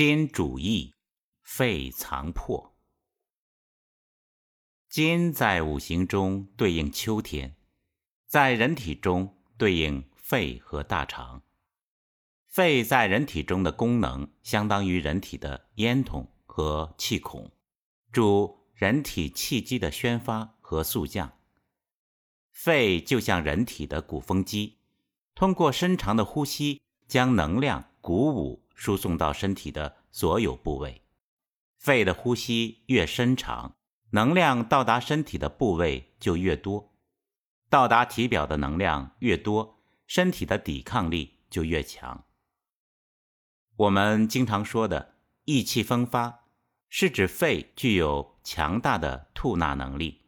金主义，肺藏魄。金在五行中对应秋天，在人体中对应肺和大肠。肺在人体中的功能相当于人体的烟筒和气孔，主人体气机的宣发和速降。肺就像人体的鼓风机，通过深长的呼吸将能量鼓舞。输送到身体的所有部位，肺的呼吸越深长，能量到达身体的部位就越多，到达体表的能量越多，身体的抵抗力就越强。我们经常说的意气风发，是指肺具有强大的吐纳能力，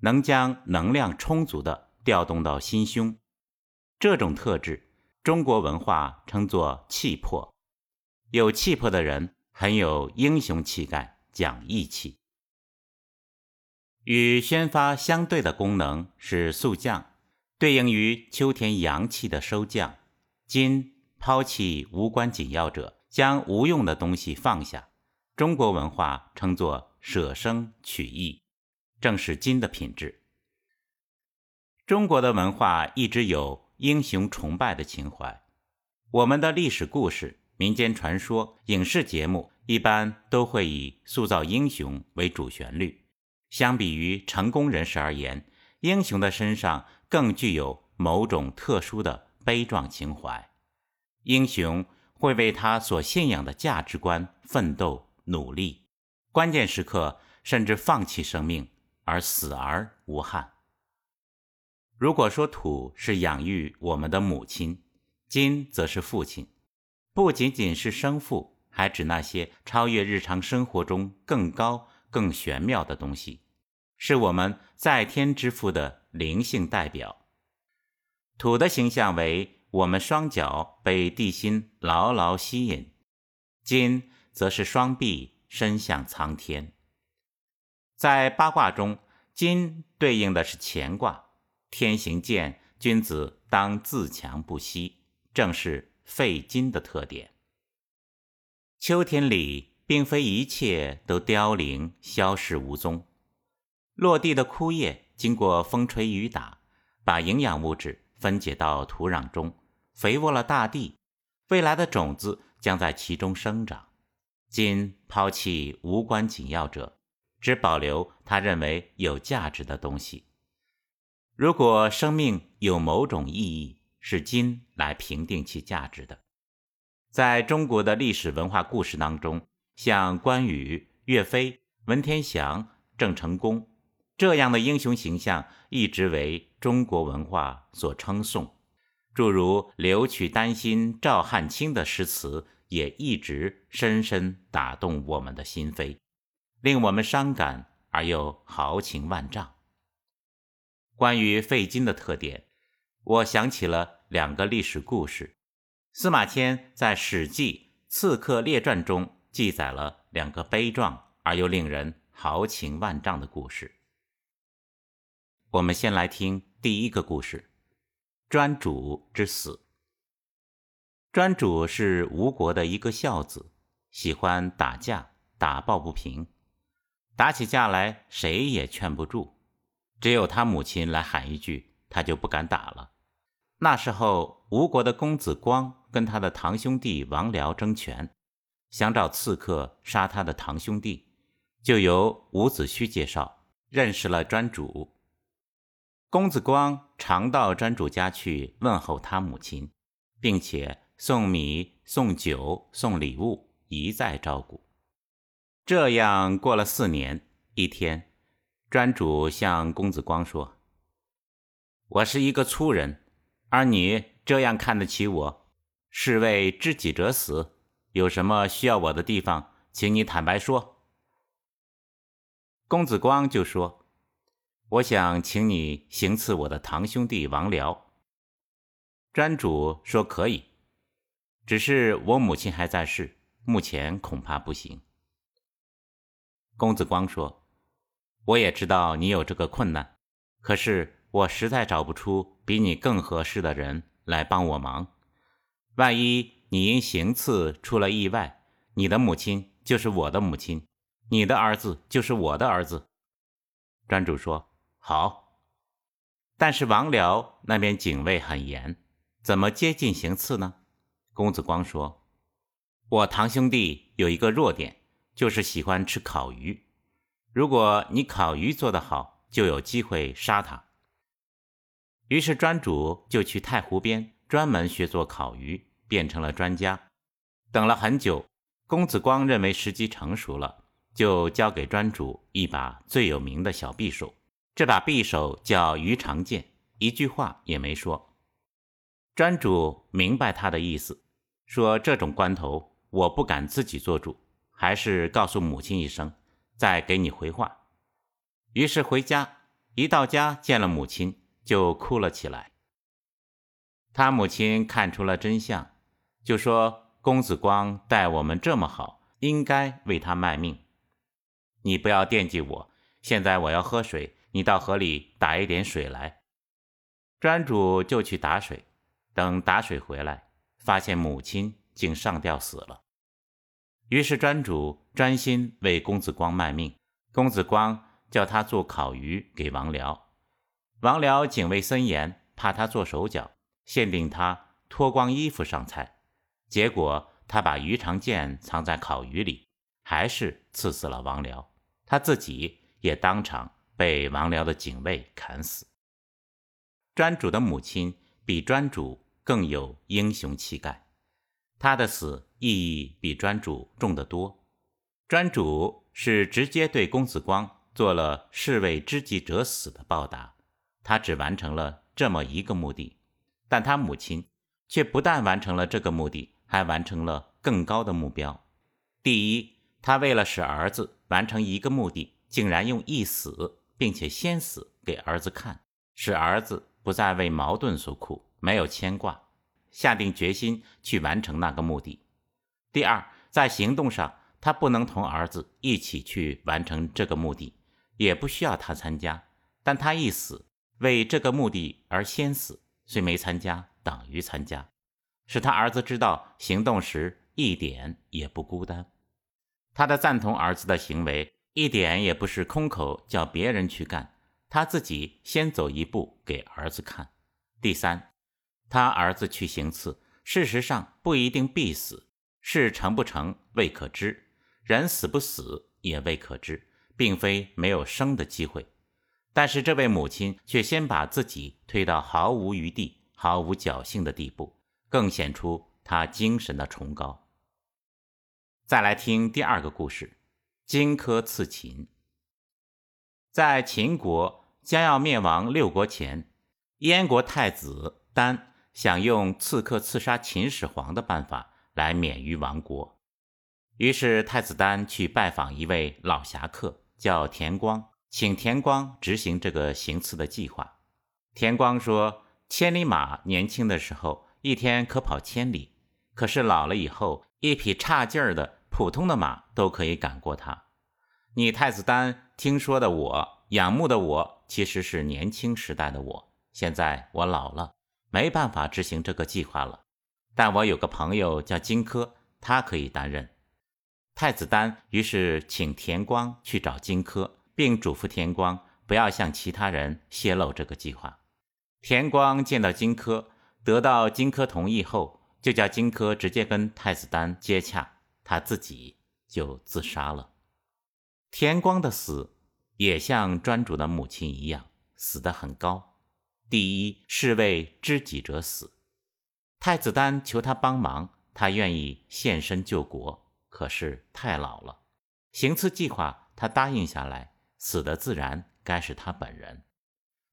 能将能量充足的调动到心胸。这种特质，中国文化称作气魄。有气魄的人很有英雄气概，讲义气。与宣发相对的功能是速降，对应于秋天阳气的收降。金抛弃无关紧要者，将无用的东西放下。中国文化称作舍生取义，正是金的品质。中国的文化一直有英雄崇拜的情怀，我们的历史故事。民间传说、影视节目一般都会以塑造英雄为主旋律。相比于成功人士而言，英雄的身上更具有某种特殊的悲壮情怀。英雄会为他所信仰的价值观奋斗努力，关键时刻甚至放弃生命而死而无憾。如果说土是养育我们的母亲，金则是父亲。不仅仅是生父，还指那些超越日常生活中更高、更玄妙的东西，是我们在天之父的灵性代表。土的形象为我们双脚被地心牢牢吸引，金则是双臂伸向苍天。在八卦中，金对应的是乾卦，天行健，君子当自强不息，正是。肺金的特点。秋天里，并非一切都凋零消逝无踪。落地的枯叶经过风吹雨打，把营养物质分解到土壤中，肥沃了大地。未来的种子将在其中生长。今抛弃无关紧要者，只保留他认为有价值的东西。如果生命有某种意义，是金来评定其价值的。在中国的历史文化故事当中，像关羽、岳飞、文天祥、郑成功这样的英雄形象，一直为中国文化所称颂。诸如“留取丹心照汗青”的诗词，也一直深深打动我们的心扉，令我们伤感而又豪情万丈。关于费金的特点。我想起了两个历史故事。司马迁在《史记·刺客列传》中记载了两个悲壮而又令人豪情万丈的故事。我们先来听第一个故事：专主之死。专主是吴国的一个孝子，喜欢打架，打抱不平，打起架来谁也劝不住，只有他母亲来喊一句，他就不敢打了。那时候，吴国的公子光跟他的堂兄弟王僚争权，想找刺客杀他的堂兄弟，就由伍子胥介绍认识了专主。公子光常到专主家去问候他母亲，并且送米、送酒、送礼物，一再照顾。这样过了四年，一天，专主向公子光说：“我是一个粗人。”而你这样看得起我，是为知己者死。有什么需要我的地方，请你坦白说。公子光就说：“我想请你行刺我的堂兄弟王僚。”专主说：“可以，只是我母亲还在世，目前恐怕不行。”公子光说：“我也知道你有这个困难，可是。”我实在找不出比你更合适的人来帮我忙。万一你因行刺出了意外，你的母亲就是我的母亲，你的儿子就是我的儿子。”专主说：“好。”但是王僚那边警卫很严，怎么接近行刺呢？公子光说：“我堂兄弟有一个弱点，就是喜欢吃烤鱼。如果你烤鱼做得好，就有机会杀他。”于是专主就去太湖边专门学做烤鱼，变成了专家。等了很久，公子光认为时机成熟了，就交给专主一把最有名的小匕首。这把匕首叫鱼肠剑，一句话也没说。专主明白他的意思，说这种关头我不敢自己做主，还是告诉母亲一声，再给你回话。于是回家，一到家见了母亲。就哭了起来。他母亲看出了真相，就说：“公子光待我们这么好，应该为他卖命。你不要惦记我。现在我要喝水，你到河里打一点水来。”专主就去打水，等打水回来，发现母亲竟上吊死了。于是专主专心为公子光卖命。公子光叫他做烤鱼给王僚。王僚警卫森严，怕他做手脚，限定他脱光衣服上菜。结果他把鱼肠剑藏在烤鱼里，还是刺死了王僚。他自己也当场被王僚的警卫砍死。专主的母亲比专主更有英雄气概，他的死意义比专主重得多。专主是直接对公子光做了士为知己者死的报答。他只完成了这么一个目的，但他母亲却不但完成了这个目的，还完成了更高的目标。第一，他为了使儿子完成一个目的，竟然用一死并且先死给儿子看，使儿子不再为矛盾所苦，没有牵挂，下定决心去完成那个目的。第二，在行动上，他不能同儿子一起去完成这个目的，也不需要他参加，但他一死。为这个目的而先死，虽没参加，等于参加，使他儿子知道行动时一点也不孤单。他的赞同儿子的行为，一点也不是空口叫别人去干，他自己先走一步给儿子看。第三，他儿子去行刺，事实上不一定必死，事成不成未可知，人死不死也未可知，并非没有生的机会。但是这位母亲却先把自己推到毫无余地、毫无侥幸的地步，更显出她精神的崇高。再来听第二个故事：荆轲刺秦。在秦国将要灭亡六国前，燕国太子丹想用刺客刺杀秦始皇的办法来免于亡国，于是太子丹去拜访一位老侠客，叫田光。请田光执行这个行刺的计划。田光说：“千里马年轻的时候一天可跑千里，可是老了以后，一匹差劲儿的普通的马都可以赶过它。你太子丹听说的我，仰慕的我，其实是年轻时代的我。现在我老了，没办法执行这个计划了。但我有个朋友叫荆轲，他可以担任。”太子丹于是请田光去找荆轲。并嘱咐田光不要向其他人泄露这个计划。田光见到荆轲，得到荆轲同意后，就叫荆轲直接跟太子丹接洽，他自己就自杀了。田光的死也像专主的母亲一样，死得很高。第一是为知己者死。太子丹求他帮忙，他愿意献身救国，可是太老了。行刺计划，他答应下来。死的自然该是他本人，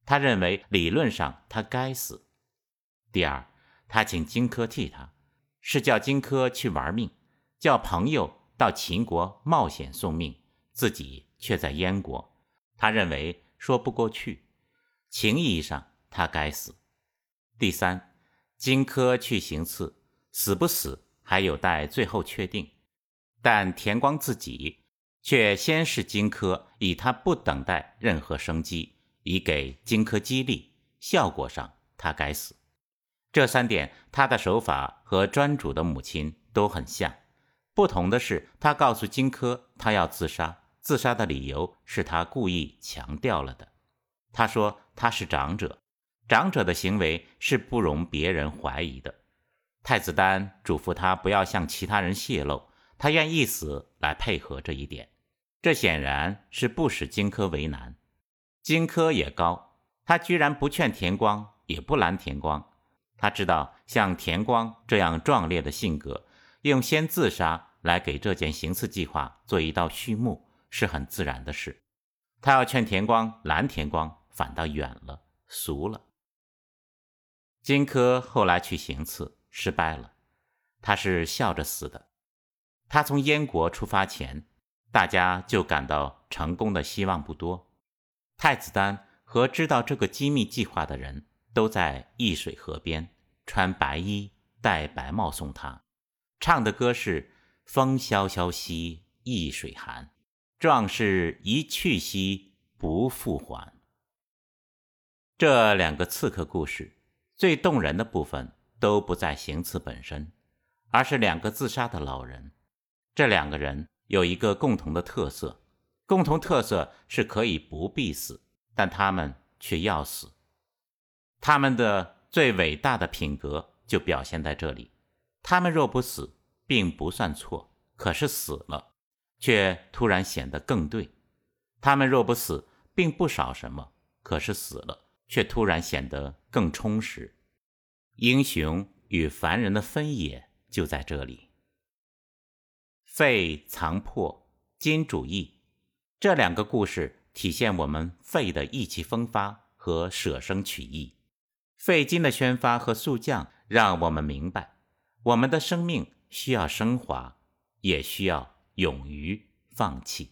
他认为理论上他该死。第二，他请荆轲替他，是叫荆轲去玩命，叫朋友到秦国冒险送命，自己却在燕国。他认为说不过去，情义上他该死。第三，荆轲去行刺，死不死还有待最后确定，但田光自己。却先是荆轲，以他不等待任何生机，以给荆轲激励。效果上，他该死。这三点，他的手法和专主的母亲都很像，不同的是，他告诉荆轲，他要自杀，自杀的理由是他故意强调了的。他说他是长者，长者的行为是不容别人怀疑的。太子丹嘱咐他不要向其他人泄露，他愿意死来配合这一点。这显然是不使荆轲为难。荆轲也高，他居然不劝田光，也不拦田光。他知道像田光这样壮烈的性格，用先自杀。来给这件行刺计划做一道序幕是很自然的事。他要劝田光拦田光，反倒远了，俗了。荆轲后来去行刺失败了，他是笑着死的。他从燕国出发前，大家就感到成功的希望不多。太子丹和知道这个机密计划的人都在易水河边，穿白衣，戴白帽送他，唱的歌是。风萧萧兮易水寒，壮士一去兮不复还。这两个刺客故事最动人的部分都不在行刺本身，而是两个自杀的老人。这两个人有一个共同的特色，共同特色是可以不必死，但他们却要死。他们的最伟大的品格就表现在这里：他们若不死。并不算错，可是死了，却突然显得更对。他们若不死，并不少什么，可是死了，却突然显得更充实。英雄与凡人的分野就在这里。肺藏魄，金主义，这两个故事体现我们肺的意气风发和舍生取义。肺金的宣发和速降，让我们明白，我们的生命。需要升华，也需要勇于放弃。